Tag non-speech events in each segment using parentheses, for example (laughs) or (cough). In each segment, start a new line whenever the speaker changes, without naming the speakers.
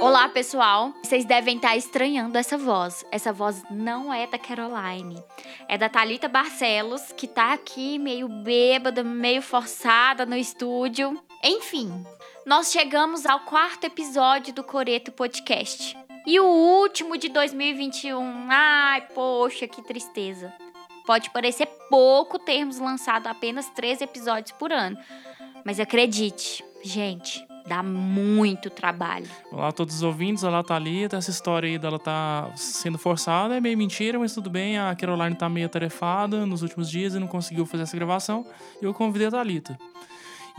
Olá, pessoal. Vocês devem estar estranhando essa voz. Essa voz não é da Caroline. É da Talita Barcelos, que tá aqui meio bêbada, meio forçada no estúdio. Enfim, nós chegamos ao quarto episódio do Coreto Podcast. E o último de 2021. Ai, poxa, que tristeza. Pode parecer pouco termos lançado apenas três episódios por ano. Mas acredite, gente, dá muito trabalho.
Olá todos os ouvintes, olá Thalita. Essa história aí dela tá sendo forçada é meio mentira, mas tudo bem. A Caroline tá meio atarefada nos últimos dias e não conseguiu fazer essa gravação. E eu convidei a Thalita.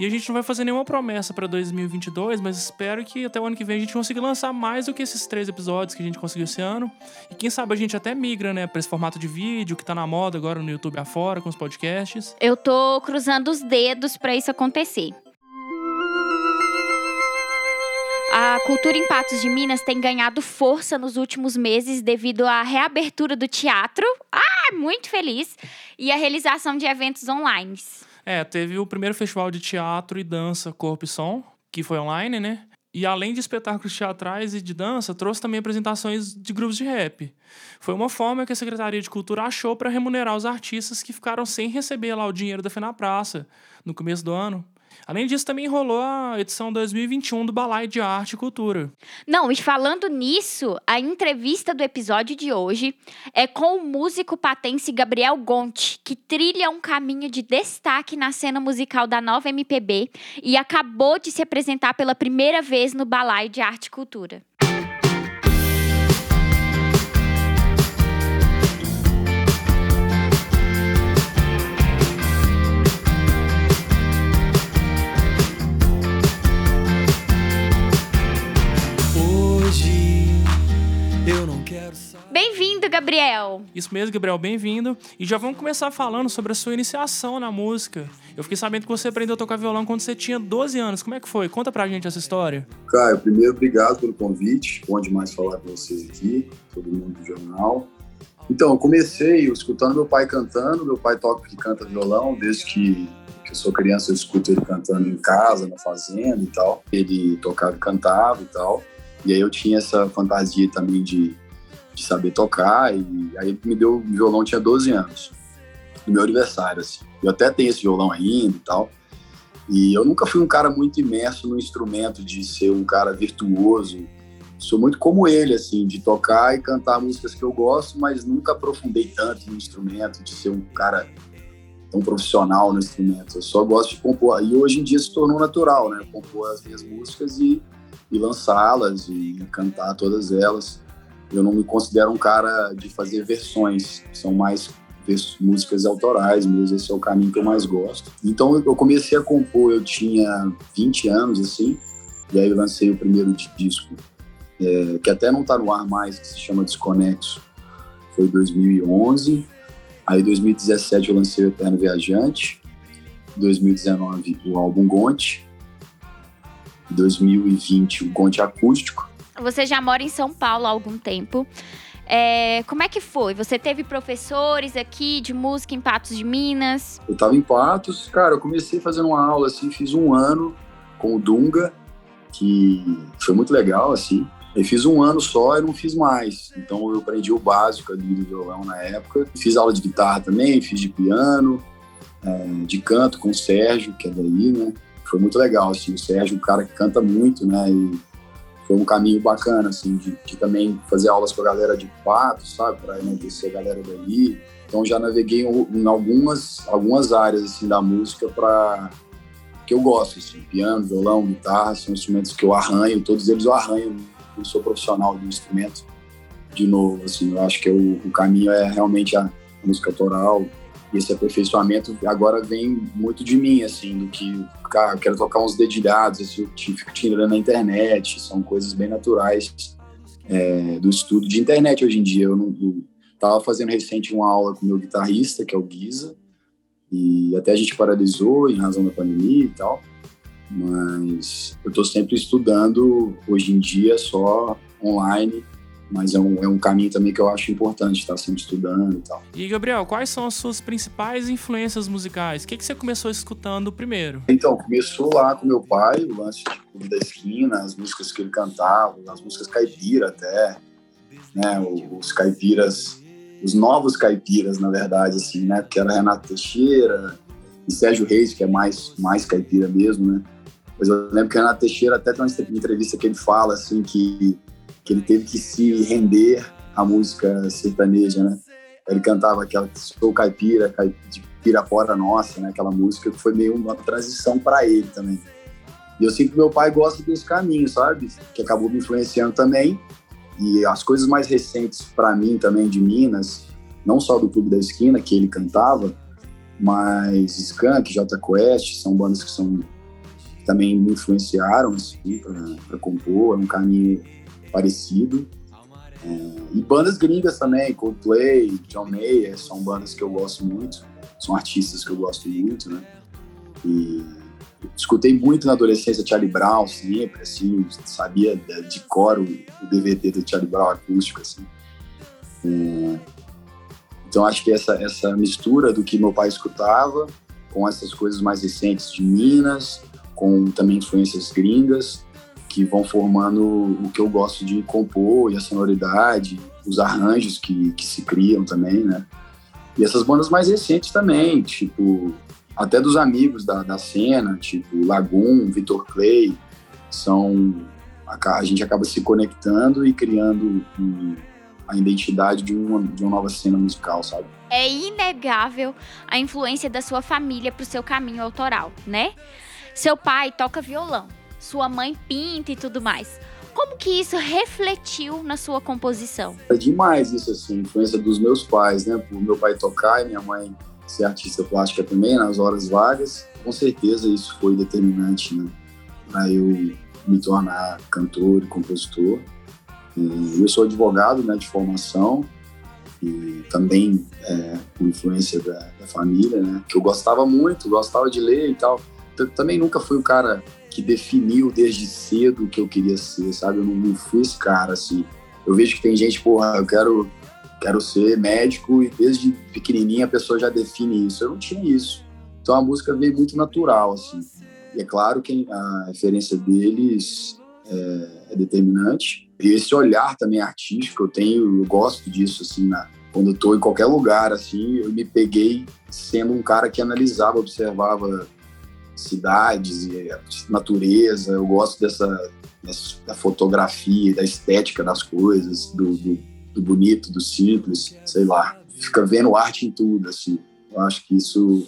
E a gente não vai fazer nenhuma promessa para 2022, mas espero que até o ano que vem a gente consiga lançar mais do que esses três episódios que a gente conseguiu esse ano. E quem sabe a gente até migra, né, para esse formato de vídeo que tá na moda agora no YouTube afora, com os podcasts.
Eu tô cruzando os dedos para isso acontecer. A cultura em Patos de Minas tem ganhado força nos últimos meses devido à reabertura do teatro. Ah, muito feliz! E a realização de eventos online.
É, teve o primeiro festival de teatro e dança Corpo e Som, que foi online, né? E além de espetáculos teatrais e de dança, trouxe também apresentações de grupos de rap. Foi uma forma que a Secretaria de Cultura achou para remunerar os artistas que ficaram sem receber lá o dinheiro da Fé na Praça no começo do ano. Além disso, também rolou a edição 2021 do Balai de Arte e Cultura.
Não, e falando nisso, a entrevista do episódio de hoje é com o músico patense Gabriel Gonti, que trilha um caminho de destaque na cena musical da nova MPB e acabou de se apresentar pela primeira vez no Balai de Arte e Cultura. Bem-vindo, Gabriel!
Isso mesmo, Gabriel, bem-vindo. E já vamos começar falando sobre a sua iniciação na música. Eu fiquei sabendo que você aprendeu a tocar violão quando você tinha 12 anos. Como é que foi? Conta pra gente essa história.
Caio, primeiro, obrigado pelo convite. Bom demais falar com vocês aqui, todo mundo do jornal. Então, eu comecei escutando meu pai cantando. Meu pai toca e canta violão desde que, que eu sou criança. Eu escuto ele cantando em casa, na fazenda e tal. Ele tocava e cantava e tal. E aí eu tinha essa fantasia também de de saber tocar. E aí me deu o violão, tinha 12 anos, no meu aniversário, assim. Eu até tenho esse violão ainda e tal. E eu nunca fui um cara muito imerso no instrumento, de ser um cara virtuoso. Sou muito como ele, assim, de tocar e cantar músicas que eu gosto, mas nunca aprofundei tanto no instrumento, de ser um cara tão profissional no instrumento. Eu só gosto de compor. E hoje em dia se tornou natural, né? Compor as minhas músicas e, e lançá-las e cantar todas elas eu não me considero um cara de fazer versões, são mais músicas autorais mesmo, esse é o caminho que eu mais gosto. Então eu comecei a compor, eu tinha 20 anos assim, e aí eu lancei o primeiro disco, é, que até não está no ar mais, que se chama Desconexo, foi 2011. Aí 2017 eu lancei o Eterno Viajante, 2019 o álbum Gonte, 2020 o Gonte Acústico,
você já mora em São Paulo há algum tempo. É, como é que foi? Você teve professores aqui de música em Patos de Minas?
Eu estava em Patos, cara, eu comecei fazendo uma aula assim, fiz um ano com o Dunga, que foi muito legal, assim. Eu fiz um ano só e não fiz mais. Então eu aprendi o básico ali do violão na época. Fiz aula de guitarra também, fiz de piano, é, de canto com o Sérgio, que é daí, né? Foi muito legal, assim. O Sérgio, é um cara que canta muito, né? E foi um caminho bacana, assim, de, de, também fazer aulas com a galera de Pato, sabe, para enaltecer a galera dali. Então já naveguei em algumas, algumas áreas, assim, da música para que eu gosto, assim, piano, violão, guitarra, são instrumentos que eu arranho, todos eles eu arranho, eu sou profissional do instrumento, de novo, assim, eu acho que o, o caminho é realmente a música autoral, esse aperfeiçoamento agora vem muito de mim, assim, do que, cara, eu quero tocar uns dedilhados, assim, eu fico tirando na internet, são coisas bem naturais é, do estudo de internet hoje em dia. Eu, não, eu tava fazendo recente uma aula com meu guitarrista, que é o Guiza, e até a gente paralisou em razão da pandemia e tal, mas eu estou sempre estudando hoje em dia só online mas é um, é um caminho também que eu acho importante estar sempre estudando e tal.
E Gabriel, quais são as suas principais influências musicais? O que, que você começou escutando primeiro?
Então, começou lá com meu pai, o lance de da esquina, as músicas que ele cantava, as músicas caipira até, né, os caipiras, os novos caipiras, na verdade, assim, né, porque era Renato Teixeira e Sérgio Reis, que é mais, mais caipira mesmo, né, mas eu lembro que Renato Teixeira até tem uma entrevista que ele fala, assim, que que ele teve que se render à música sertaneja, né? Ele cantava aquela Sou Caipira, de Pirapora Nossa, né? Aquela música que foi meio uma transição para ele também. E eu sinto que meu pai gosta desse caminho, sabe? Que acabou me influenciando também. E as coisas mais recentes para mim também de Minas, não só do Clube da Esquina, que ele cantava, mas Skank, J Quest, são bandas que são também me influenciaram assim, para compor. É um caminho parecido. É, e bandas gringas também, Coldplay, John Mayer, são bandas que eu gosto muito, são artistas que eu gosto muito, né? E escutei muito na adolescência Charlie Brown, sempre, assim, sabia de cor o, o DVD do Charlie Brown acústico, assim. É, então acho que essa, essa mistura do que meu pai escutava com essas coisas mais recentes de Minas, com também influências gringas, que vão formando o que eu gosto de compor e a sonoridade, os arranjos que, que se criam também, né? E essas bandas mais recentes também, tipo, até dos amigos da, da cena, tipo Lagoon, Vitor Clay, são. A, a, gente acaba se conectando e criando um, a identidade de uma, de uma nova cena musical, sabe?
É inegável a influência da sua família pro seu caminho autoral, né? Seu pai toca violão sua mãe pinta e tudo mais. Como que isso refletiu na sua composição?
É demais isso, assim, influência dos meus pais, né? Por meu pai tocar e minha mãe ser artista plástica também, nas horas vagas. Com certeza isso foi determinante, né? Para eu me tornar cantor e compositor. E eu sou advogado, né, de formação e também é, com influência da, da família, né? Que eu gostava muito, gostava de ler e tal. Também nunca fui o cara que definiu desde cedo o que eu queria ser, sabe? Eu não, não fui esse cara, assim. Eu vejo que tem gente, porra, eu quero, quero ser médico e desde pequenininha a pessoa já define isso. Eu não tinha isso. Então a música veio muito natural, assim. E é claro que a referência deles é, é determinante. E esse olhar também artístico, eu tenho, eu gosto disso, assim, na, quando eu tô em qualquer lugar, assim, eu me peguei sendo um cara que analisava, observava cidades e natureza. Eu gosto dessa, da fotografia, da estética das coisas, do, do, do, bonito, do simples, sei lá. Fica vendo arte em tudo, assim. Eu acho que isso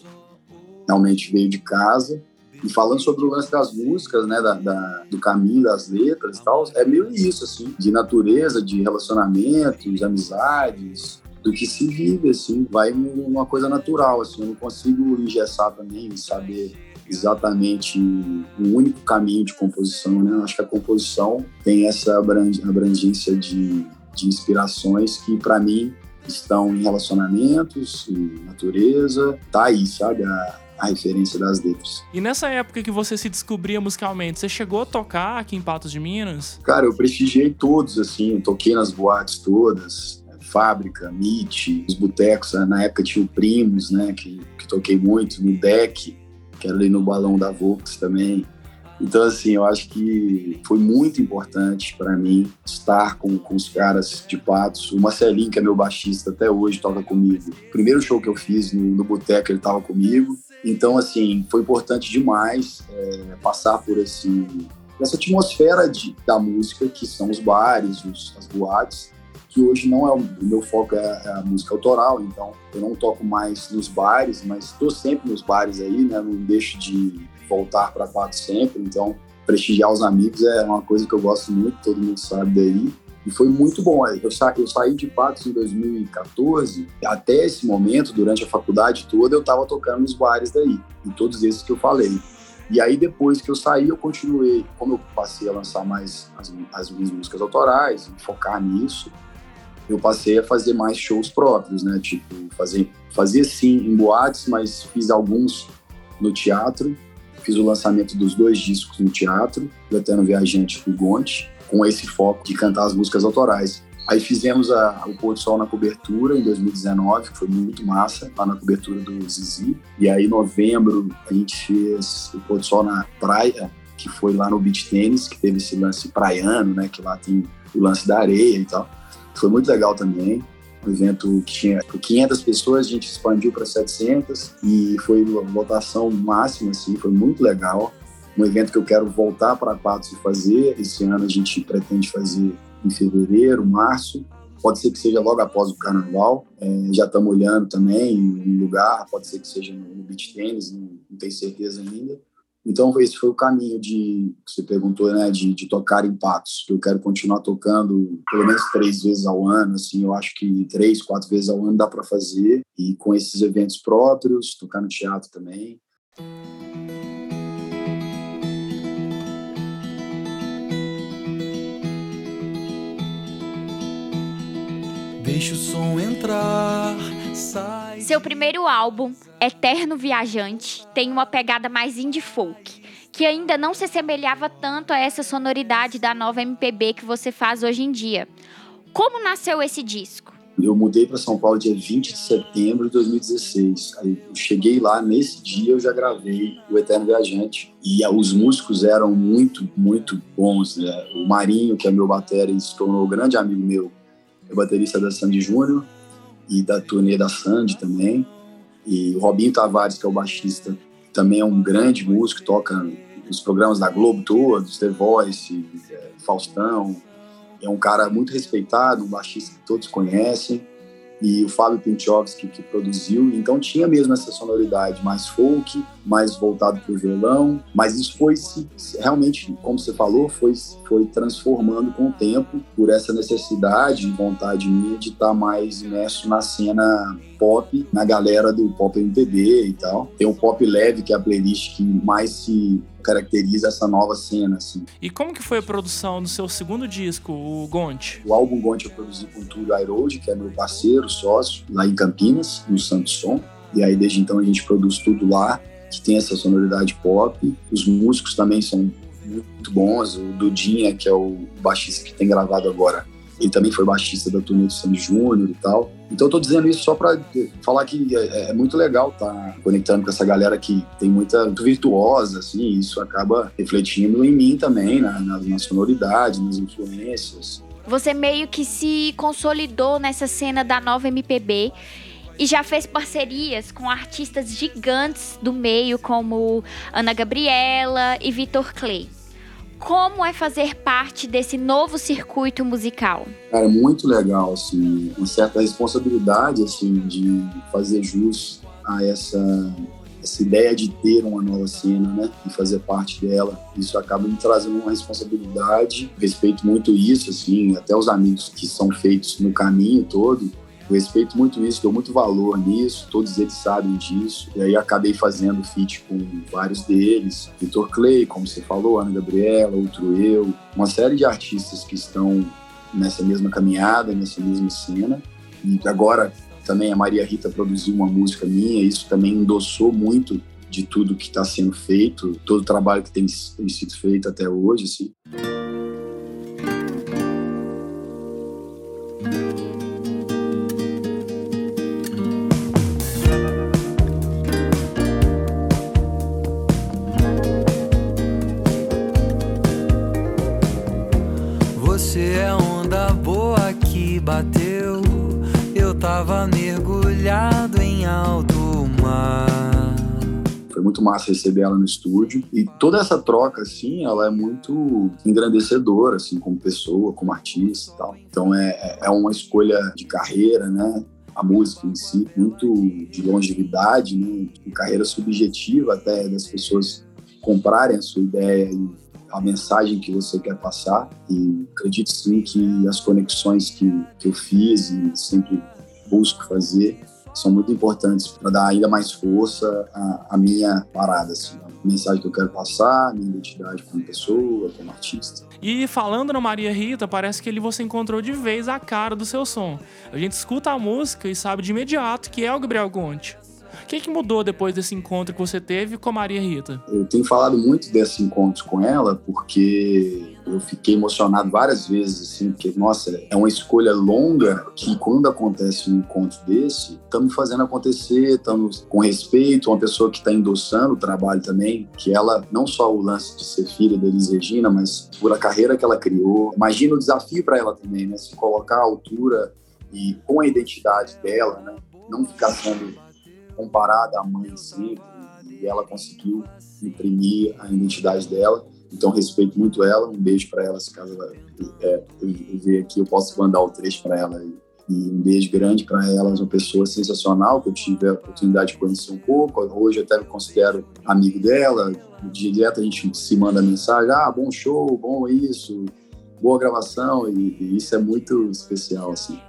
realmente veio de casa. E falando sobre o lance das músicas, né, da, da, do caminho das letras e tal, é meio isso, assim, de natureza, de relacionamentos, amizades, do que se vive, assim, vai uma coisa natural, assim, eu não consigo engessar também, saber exatamente um único caminho de composição, né? Acho que a composição tem essa abrangência de, de inspirações que, para mim, estão em relacionamentos, em natureza, tá aí, sabe? A, a referência das letras.
E nessa época que você se descobria musicalmente, você chegou a tocar aqui em Patos de Minas?
Cara, eu prestigiei todos, assim, toquei nas boates todas, né? Fábrica, MIT, os botecos, na época tinha o Primos, né, que, que toquei muito, no deck, quero ir no balão da Volks também. Então, assim, eu acho que foi muito importante para mim estar com, com os caras de Patos. O Marcelinho, que é meu baixista até hoje, toca comigo. Primeiro show que eu fiz no, no Boteco, ele estava comigo. Então, assim, foi importante demais é, passar por esse, essa atmosfera de, da música, que são os bares, os, as boates, que hoje não é o, meu foco é, é, a música autoral, então eu não toco mais nos bares, mas estou sempre nos bares aí, né? Não deixo de voltar para quatro sempre, então prestigiar os amigos é uma coisa que eu gosto muito, todo mundo sabe daí. E foi muito bom. Eu, sa eu saí de Patos em 2014. Até esse momento, durante a faculdade toda, eu estava tocando nos bares daí, em todos esses que eu falei. E aí, depois que eu saí, eu continuei. Como eu passei a lançar mais as, as minhas músicas autorais, focar nisso, eu passei a fazer mais shows próprios, né? Tipo, fazer, fazia sim em boates, mas fiz alguns no teatro. Fiz o lançamento dos dois discos no teatro, do Eterno Viajante e Gonte, com esse foco de cantar as músicas autorais. Aí fizemos a, o Pôr do Sol na cobertura em 2019, que foi muito massa, lá na cobertura do Zizi. E aí, em novembro, a gente fez o Pôr do Sol na praia, que foi lá no beach tênis, que teve esse lance praiano, né? Que lá tem o lance da areia e tal. Foi muito legal também. Um evento que tinha 500 pessoas, a gente expandiu para 700 e foi uma votação máxima, assim, foi muito legal. Um evento que eu quero voltar para Patos e fazer. Esse ano a gente pretende fazer em fevereiro, março. Pode ser que seja logo após o carnaval. É, já estamos olhando também um lugar, pode ser que seja no beach tênis, não, não tenho certeza ainda. Então, esse foi o caminho de, que você perguntou, né, de, de tocar que eu quero continuar tocando pelo menos três vezes ao ano, assim, eu acho que três, quatro vezes ao ano dá para fazer, e com esses eventos próprios, tocar no teatro também.
Deixa o som entrar. Seu primeiro álbum, Eterno Viajante, tem uma pegada mais indie folk, que ainda não se assemelhava tanto a essa sonoridade da nova MPB que você faz hoje em dia. Como nasceu esse disco?
Eu mudei para São Paulo dia 20 de setembro de 2016. Aí eu cheguei lá, nesse dia eu já gravei o Eterno Viajante. E os músicos eram muito, muito bons. Né? O Marinho, que é meu batera, se tornou um grande amigo meu é baterista da Sandy Júnior e da turnê da Sandy também. E o Robinho Tavares, que é o baixista, também é um grande músico, toca nos programas da Globo todos, The Voice, é, Faustão. É um cara muito respeitado, um baixista que todos conhecem e o Fábio Pinchowski que produziu. Então tinha mesmo essa sonoridade mais folk, mais voltado para o violão, mas isso foi realmente, como você falou, foi, foi transformando com o tempo por essa necessidade e vontade minha de estar tá mais imerso na cena pop, na galera do pop MPB e tal. Tem o pop leve, que é a playlist que mais se caracteriza essa nova cena, assim.
E como que foi a produção do seu segundo disco, o Gonte?
O álbum Gonte eu produzi com o Túlio Airode, que é meu parceiro, sócio, lá em Campinas, no Santo Som. E aí, desde então, a gente produz tudo lá, que tem essa sonoridade pop. Os músicos também são muito bons. O Dudinha, que é o baixista que tem gravado agora ele também foi baixista da turnê do Sandy Júnior e tal. Então eu tô dizendo isso só para falar que é, é, muito legal tá conectando com essa galera que tem muita muito virtuosa, assim, isso acaba refletindo em mim também, na, na, na sonoridade, nas influências.
Você meio que se consolidou nessa cena da nova MPB e já fez parcerias com artistas gigantes do meio, como Ana Gabriela e Vitor Clay como é fazer parte desse novo circuito musical?
Cara, é muito legal, assim, uma certa responsabilidade, assim, de fazer jus a essa essa ideia de ter uma nova cena, né, e fazer parte dela. Isso acaba me trazendo uma responsabilidade. Respeito muito isso, assim, até os amigos que são feitos no caminho todo eu respeito muito isso, dou muito valor nisso, todos eles sabem disso. E aí acabei fazendo feat com vários deles, Vitor Clay, como você falou, Ana Gabriela, outro eu, uma série de artistas que estão nessa mesma caminhada, nessa mesma cena. E agora também a Maria Rita produziu uma música minha, isso também endossou muito de tudo que está sendo feito, todo o trabalho que tem, sido feito até hoje, assim. Muito massa receber ela no estúdio. E toda essa troca, assim, ela é muito engrandecedora, assim, como pessoa, como artista e tal. Então é, é uma escolha de carreira, né? A música em si, muito de longevidade, né? De carreira subjetiva até das pessoas comprarem a sua ideia e a mensagem que você quer passar. E acredito sim que as conexões que, que eu fiz e sempre busco fazer são muito importantes para dar ainda mais força à, à minha parada, assim, a mensagem que eu quero passar, a minha identidade como pessoa, como artista.
E falando na Maria Rita, parece que ali você encontrou de vez a cara do seu som. A gente escuta a música e sabe de imediato que é o Gabriel Gonte. O que, que mudou depois desse encontro que você teve com a Maria Rita?
Eu tenho falado muito desse encontro com ela porque eu fiquei emocionado várias vezes, assim, porque, nossa, é uma escolha longa que quando acontece um encontro desse, estamos fazendo acontecer, estamos com respeito, uma pessoa que está endossando o trabalho também, que ela, não só o lance de ser filha da Elis Regina, mas por a carreira que ela criou. Imagina o desafio para ela também, né? Se colocar à altura e com a identidade dela, né? Não ficar sendo comparada à mãe sempre. E ela conseguiu imprimir a identidade dela. Então, respeito muito ela. Um beijo para ela, se caso ela é, ver aqui, eu posso mandar o trecho para ela. E um beijo grande para ela, uma pessoa sensacional que eu tive a oportunidade de conhecer um pouco. Hoje até me considero amigo dela. Direto a gente se manda mensagem: ah, bom show, bom isso, boa gravação. E, e isso é muito especial, assim.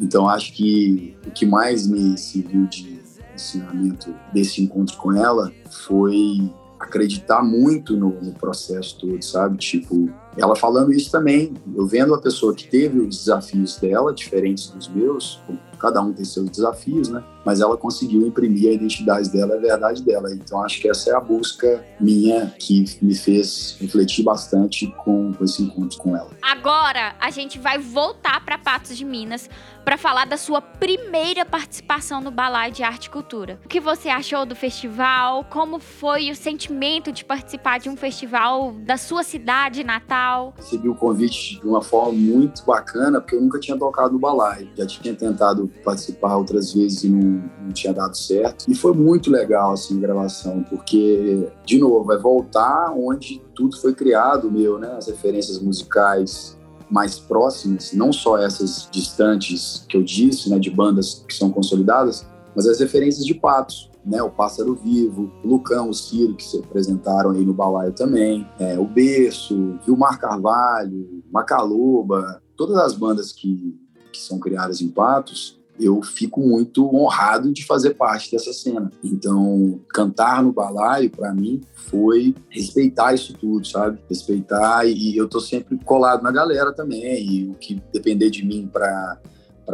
Então, acho que o que mais me serviu de ensinamento desse encontro com ela foi acreditar muito no, no, processo todo, sabe? Tipo, ela falando isso também, eu vendo a pessoa que teve os desafios dela, diferentes dos meus, cada um tem seus desafios, né? Mas ela conseguiu imprimir a identidade dela, a verdade dela. Então acho que essa é a busca minha que me fez refletir bastante com, com esse encontro com ela.
Agora a gente vai voltar para Patos de Minas para falar da sua primeira participação no Balai de Arte e Cultura. O que você achou do festival? Como foi o sentimento de participar de um festival da sua cidade natal?
Recebi o convite de uma forma muito bacana, porque eu nunca tinha tocado no Balai. Já tinha tentado participar outras vezes e não, não tinha dado certo. E foi muito legal assim a gravação, porque de novo vai voltar onde tudo foi criado, meu, né? As referências musicais mais próximas, não só essas distantes que eu disse, né, de bandas que são consolidadas, mas as referências de patos, né, o Pássaro Vivo, o Lucão, o Ciro, que se apresentaram aí no balaio também, é, o Berço, Vilmar Carvalho, Macaloba, todas as bandas que, que são criadas em Patos, eu fico muito honrado de fazer parte dessa cena. Então, cantar no balaio, para mim, foi respeitar isso tudo, sabe? Respeitar e eu tô sempre colado na galera também. E o que depender de mim para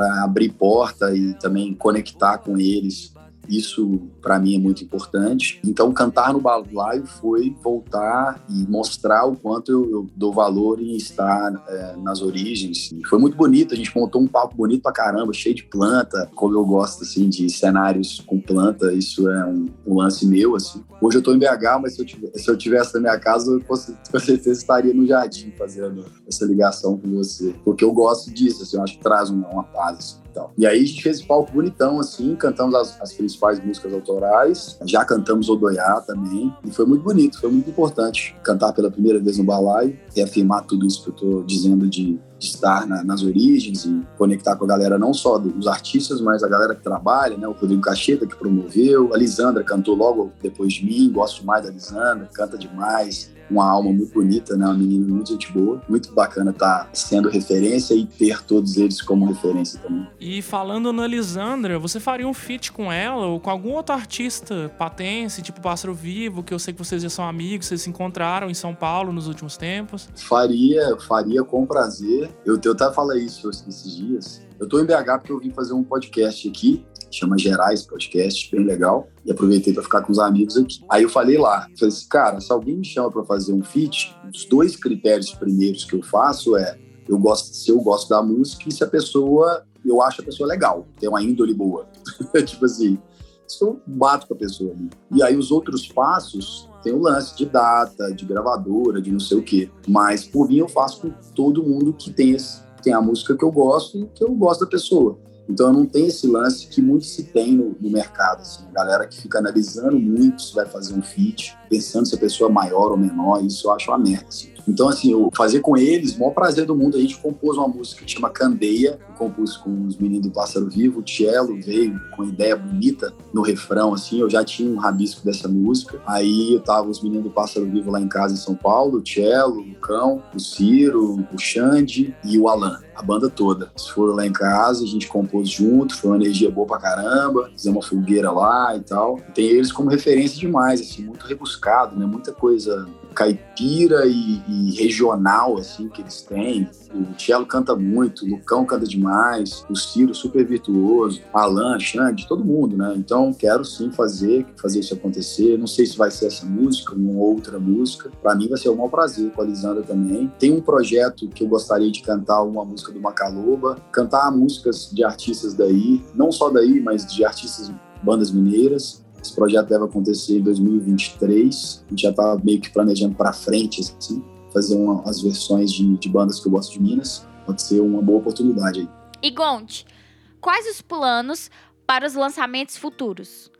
abrir porta e também conectar com eles isso, para mim, é muito importante. Então, cantar no balaio foi voltar e mostrar o quanto eu, eu dou valor em estar é, nas origens. E foi muito bonito, a gente montou um palco bonito pra caramba, cheio de planta, como eu gosto, assim, de cenários com planta, isso é um, um lance meu, assim. Hoje eu tô em BH, mas se eu, tivesse, se eu tivesse na minha casa, eu com certeza estaria no jardim fazendo essa ligação com você. Porque eu gosto disso, assim, eu acho que traz uma, uma paz, assim. E aí a gente fez esse palco bonitão, assim, cantamos as, as principais músicas autorais, já cantamos Odoiá também, e foi muito bonito, foi muito importante cantar pela primeira vez no balaio, reafirmar tudo isso que eu tô dizendo de estar na, nas origens e conectar com a galera, não só dos artistas, mas a galera que trabalha, né? O Rodrigo Cacheta, que promoveu, a Lisandra cantou logo depois de mim, gosto mais da Lisandra, canta demais, uma alma muito bonita, né? Uma menina muito gente boa. Muito bacana estar tá sendo referência e ter todos eles como referência também.
E falando na Lisandra, você faria um feat com ela ou com algum outro artista patense, tipo Pássaro Vivo, que eu sei que vocês já são amigos, vocês se encontraram em São Paulo nos últimos tempos?
Faria, faria com prazer. Eu, eu até falei isso esses dias. Eu tô em BH porque eu vim fazer um podcast aqui chama Gerais Podcast, bem legal. E aproveitei para ficar com os amigos aqui. Aí eu falei lá, falei assim, cara, se alguém me chama para fazer um feat, os dois critérios primeiros que eu faço é eu gosto, se eu gosto da música e se a pessoa, eu acho a pessoa legal, tem uma índole boa. (laughs) tipo assim, eu bato com a pessoa ali. E aí os outros passos tem o lance de data, de gravadora, de não sei o quê. Mas por mim eu faço com todo mundo que tem, esse, tem a música que eu gosto e que eu gosto da pessoa. Então eu não tenho esse lance que muito se tem no, no mercado, assim, a galera que fica analisando muito se vai fazer um feat, pensando se a pessoa é maior ou menor, isso eu acho uma merda. Assim. Então, assim, eu fazer com eles, o maior prazer do mundo, a gente compôs uma música que chama Candeia, compus com os meninos do Pássaro Vivo, o Cello veio com ideia bonita no refrão, assim, eu já tinha um rabisco dessa música, aí eu tava os meninos do Pássaro Vivo lá em casa em São Paulo, o Cello, o Cão, o Ciro, o Xande e o Alan a banda toda. Eles foram lá em casa, a gente compôs junto, foi uma energia boa pra caramba, fizemos uma fogueira lá e tal. tem eles como referência demais, assim, muito rebuscado, né? Muita coisa caipira e, e, regional, assim, que eles têm. O Tielo canta muito, o Lucão canta demais, o Ciro super virtuoso, Alan, Xande, todo mundo, né? Então, quero sim fazer, fazer isso acontecer. Não sei se vai ser essa música ou outra música. Para mim vai ser um maior prazer com a Lisandra também. Tem um projeto que eu gostaria de cantar uma música do Macaloba, cantar músicas de artistas daí, não só daí, mas de artistas bandas mineiras. Esse projeto deve acontecer em 2023. A gente já está meio que planejando para frente, assim, fazer uma, as versões de, de, bandas que eu gosto de Minas. Pode ser uma boa oportunidade aí.
E Gonte, quais os planos para os lançamentos futuros?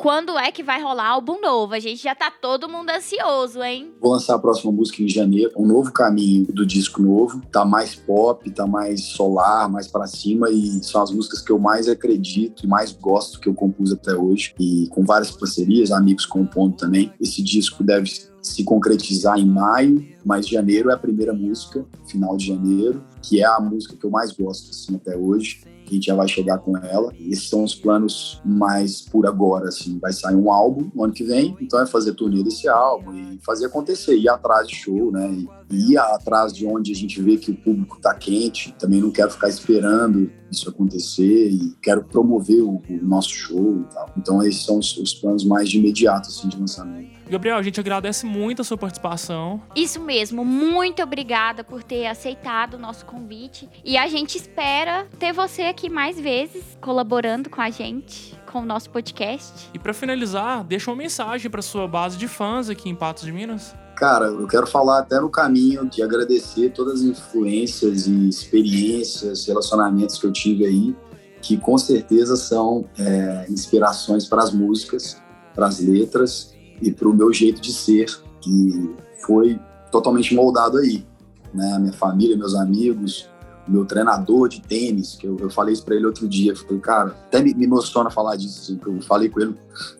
Quando é que vai rolar álbum novo? A gente já tá todo mundo ansioso, hein?
Vou lançar a próxima música em janeiro, um novo caminho do disco novo. Tá mais pop, tá mais solar, mais para cima e são as músicas que eu mais acredito e mais gosto que eu compus até hoje. E com várias parcerias, amigos compondo também. Esse disco deve se concretizar em maio, mas janeiro é a primeira música, final de janeiro, que é a música que eu mais gosto assim até hoje a gente já vai chegar com ela. Esses são os planos mais por agora, assim. Vai sair um álbum no ano que vem, então é fazer turnê desse álbum e fazer acontecer, ir atrás de show, né? E, ir atrás de onde a gente vê que o público está quente. Também não quero ficar esperando isso acontecer e quero promover o, o nosso show e tal. Então esses são os, os planos mais de imediato, assim, de lançamento.
Gabriel, a gente agradece muito a sua participação.
Isso mesmo, muito obrigada por ter aceitado o nosso convite. E a gente espera ter você aqui mais vezes, colaborando com a gente, com o nosso podcast.
E para finalizar, deixa uma mensagem para sua base de fãs aqui em Patos de Minas.
Cara, eu quero falar até no caminho de agradecer todas as influências e experiências, relacionamentos que eu tive aí, que com certeza são é, inspirações para as músicas, para as letras e para o meu jeito de ser, que foi totalmente moldado aí. Né? Minha família, meus amigos, meu treinador de tênis, que eu, eu falei isso para ele outro dia, falei, cara, até me, me emociona falar disso, assim, eu falei com ele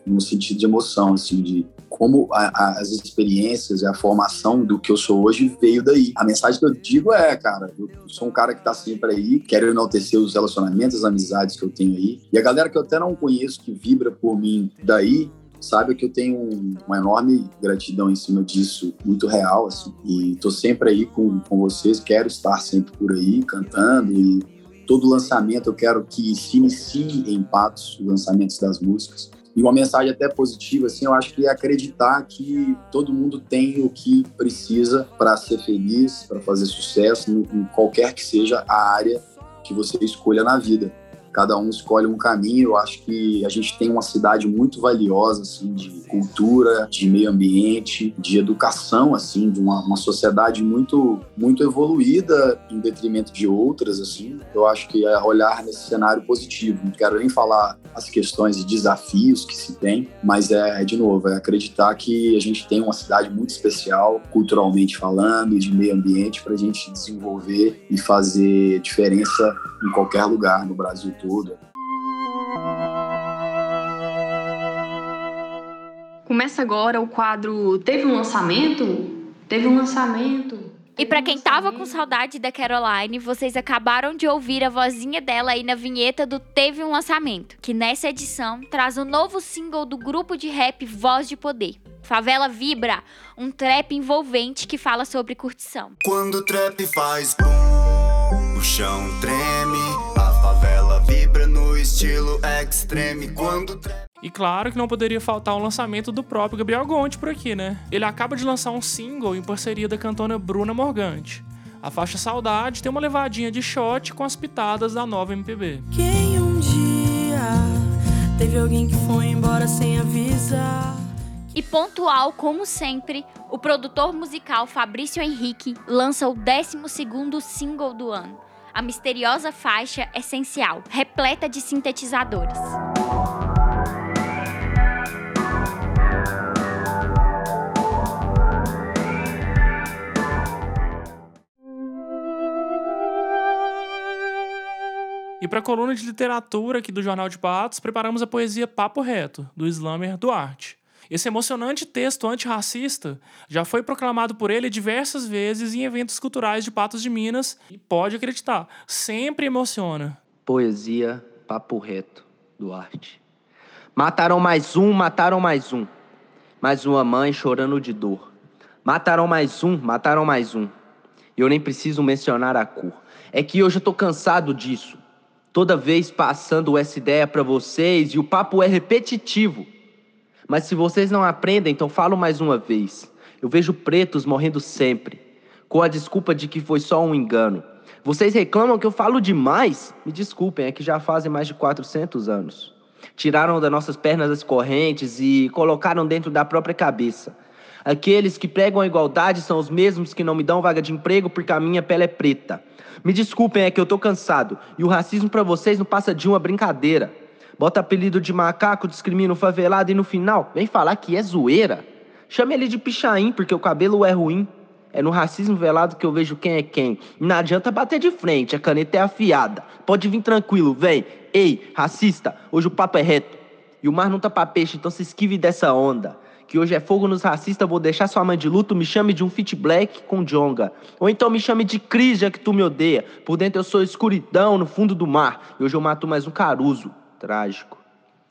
no sentido de emoção, assim, de como a, a, as experiências e a formação do que eu sou hoje veio daí. A mensagem que eu digo é, cara, eu sou um cara que tá sempre aí, quero enaltecer os relacionamentos, as amizades que eu tenho aí, e a galera que eu até não conheço, que vibra por mim daí, sabe que eu tenho uma enorme gratidão em cima disso, muito real, assim. E tô sempre aí com, com vocês, quero estar sempre por aí, cantando e todo lançamento eu quero que se inicie em Patos, os lançamentos das músicas. E uma mensagem até positiva, assim, eu acho que é acreditar que todo mundo tem o que precisa para ser feliz, para fazer sucesso, em qualquer que seja a área que você escolha na vida cada um escolhe um caminho. Eu acho que a gente tem uma cidade muito valiosa, assim, de cultura, de meio ambiente, de educação, assim, de uma, uma sociedade muito, muito evoluída em detrimento de outras, assim. Eu acho que é olhar nesse cenário positivo. Não quero nem falar as questões e desafios que se tem, mas é, de novo, é acreditar que a gente tem uma cidade muito especial, culturalmente falando, de meio ambiente, para a gente desenvolver e fazer diferença em qualquer lugar no Brasil todo.
Começa agora o quadro Teve um lançamento? Teve um lançamento.
E para quem tava com saudade da Caroline, vocês acabaram de ouvir a vozinha dela aí na vinheta do Teve um Lançamento, que nessa edição traz o um novo single do grupo de rap Voz de Poder. Favela Vibra, um trap envolvente que fala sobre curtição.
Quando o trap faz boom, o chão treme estilo extreme quando
e claro que não poderia faltar o lançamento do próprio Gabriel Gonti por aqui, né? Ele acaba de lançar um single em parceria da cantora Bruna Morgante. A faixa Saudade tem uma levadinha de shot com as pitadas da nova MPB.
Quem um dia teve alguém que foi embora sem avisar.
E pontual, como sempre, o produtor musical Fabrício Henrique lança o 12º single do ano a misteriosa faixa essencial, repleta de sintetizadores.
E para a coluna de literatura aqui do Jornal de Patos, preparamos a poesia Papo Reto, do Slammer Duarte. Esse emocionante texto antirracista já foi proclamado por ele diversas vezes em eventos culturais de Patos de Minas e pode acreditar, sempre emociona.
Poesia Papo Reto, Duarte. Mataram mais um, mataram mais um. Mais uma mãe chorando de dor. Mataram mais um, mataram mais um. E eu nem preciso mencionar a cor. É que hoje eu tô cansado disso. Toda vez passando essa ideia para vocês e o papo é repetitivo. Mas se vocês não aprendem, então falo mais uma vez. Eu vejo pretos morrendo sempre, com a desculpa de que foi só um engano. Vocês reclamam que eu falo demais? Me desculpem, é que já fazem mais de 400 anos. Tiraram das nossas pernas as correntes e colocaram dentro da própria cabeça. Aqueles que pregam a igualdade são os mesmos que não me dão vaga de emprego porque a minha pele é preta. Me desculpem, é que eu tô cansado. E o racismo para vocês não passa de uma brincadeira. Bota apelido de macaco, discrimina o favelado e no final vem falar que é zoeira. Chame ele de pichain porque o cabelo é ruim. É no racismo velado que eu vejo quem é quem. Não adianta bater de frente, a caneta é afiada. Pode vir tranquilo, vem. Ei, racista, hoje o papo é reto. E o mar não tá pra peixe, então se esquive dessa onda que hoje é fogo nos racistas, vou deixar sua mãe de luto, me chame de um fit black com jonga. Ou então me chame de Cris, já que tu me odeia. Por dentro eu sou escuridão no fundo do mar. E hoje eu mato mais um caruso. Trágico.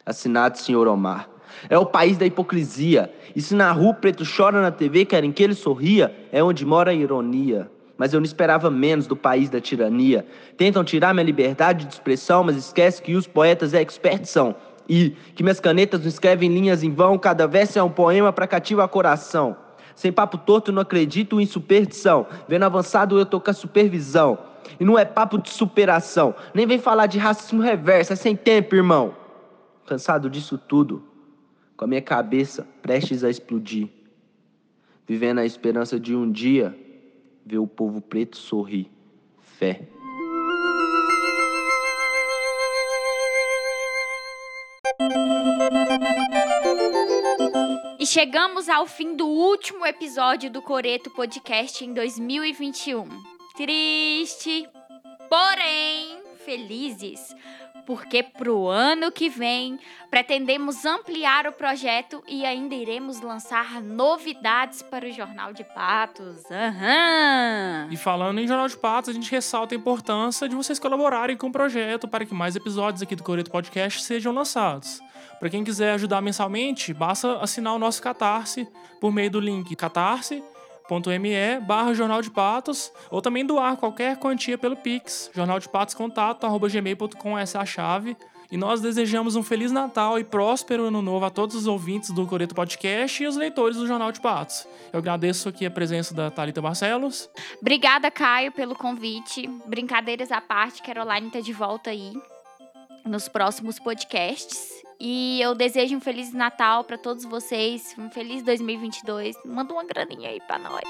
Assinado, senhor Omar. É o país da hipocrisia. E se na rua o preto chora na TV, querem que ele sorria, é onde mora a ironia. Mas eu não esperava menos do país da tirania. Tentam tirar minha liberdade de expressão, mas esquece que os poetas experts são e que minhas canetas não escrevem linhas em vão, cada verso é um poema para cativar coração. Sem papo torto, não acredito em superstição. Vendo avançado, eu tô com a supervisão. E não é papo de superação. Nem vem falar de racismo reverso, é sem tempo, irmão. Cansado disso tudo, com a minha cabeça prestes a explodir. Vivendo a esperança de um dia ver o povo preto sorrir. Fé.
E chegamos ao fim do último episódio do Coreto Podcast em 2021. Triste, porém felizes, porque pro ano que vem pretendemos ampliar o projeto e ainda iremos lançar novidades para o Jornal de Patos. Uhum.
E falando em Jornal de Patos, a gente ressalta a importância de vocês colaborarem com o projeto para que mais episódios aqui do Coreto Podcast sejam lançados. Para quem quiser ajudar mensalmente, basta assinar o nosso Catarse por meio do link catarse.me barra Jornal de Patos ou também doar qualquer quantia pelo Pix, jornaldepatoscontato.gmail.com, essa é a chave. E nós desejamos um Feliz Natal e próspero Ano Novo a todos os ouvintes do Coreto Podcast e os leitores do Jornal de Patos. Eu agradeço aqui a presença da Thalita Barcelos.
Obrigada, Caio, pelo convite. Brincadeiras à parte, Caroline está de volta aí nos próximos podcasts. E eu desejo um feliz Natal para todos vocês, um feliz 2022. Manda uma graninha aí para nós.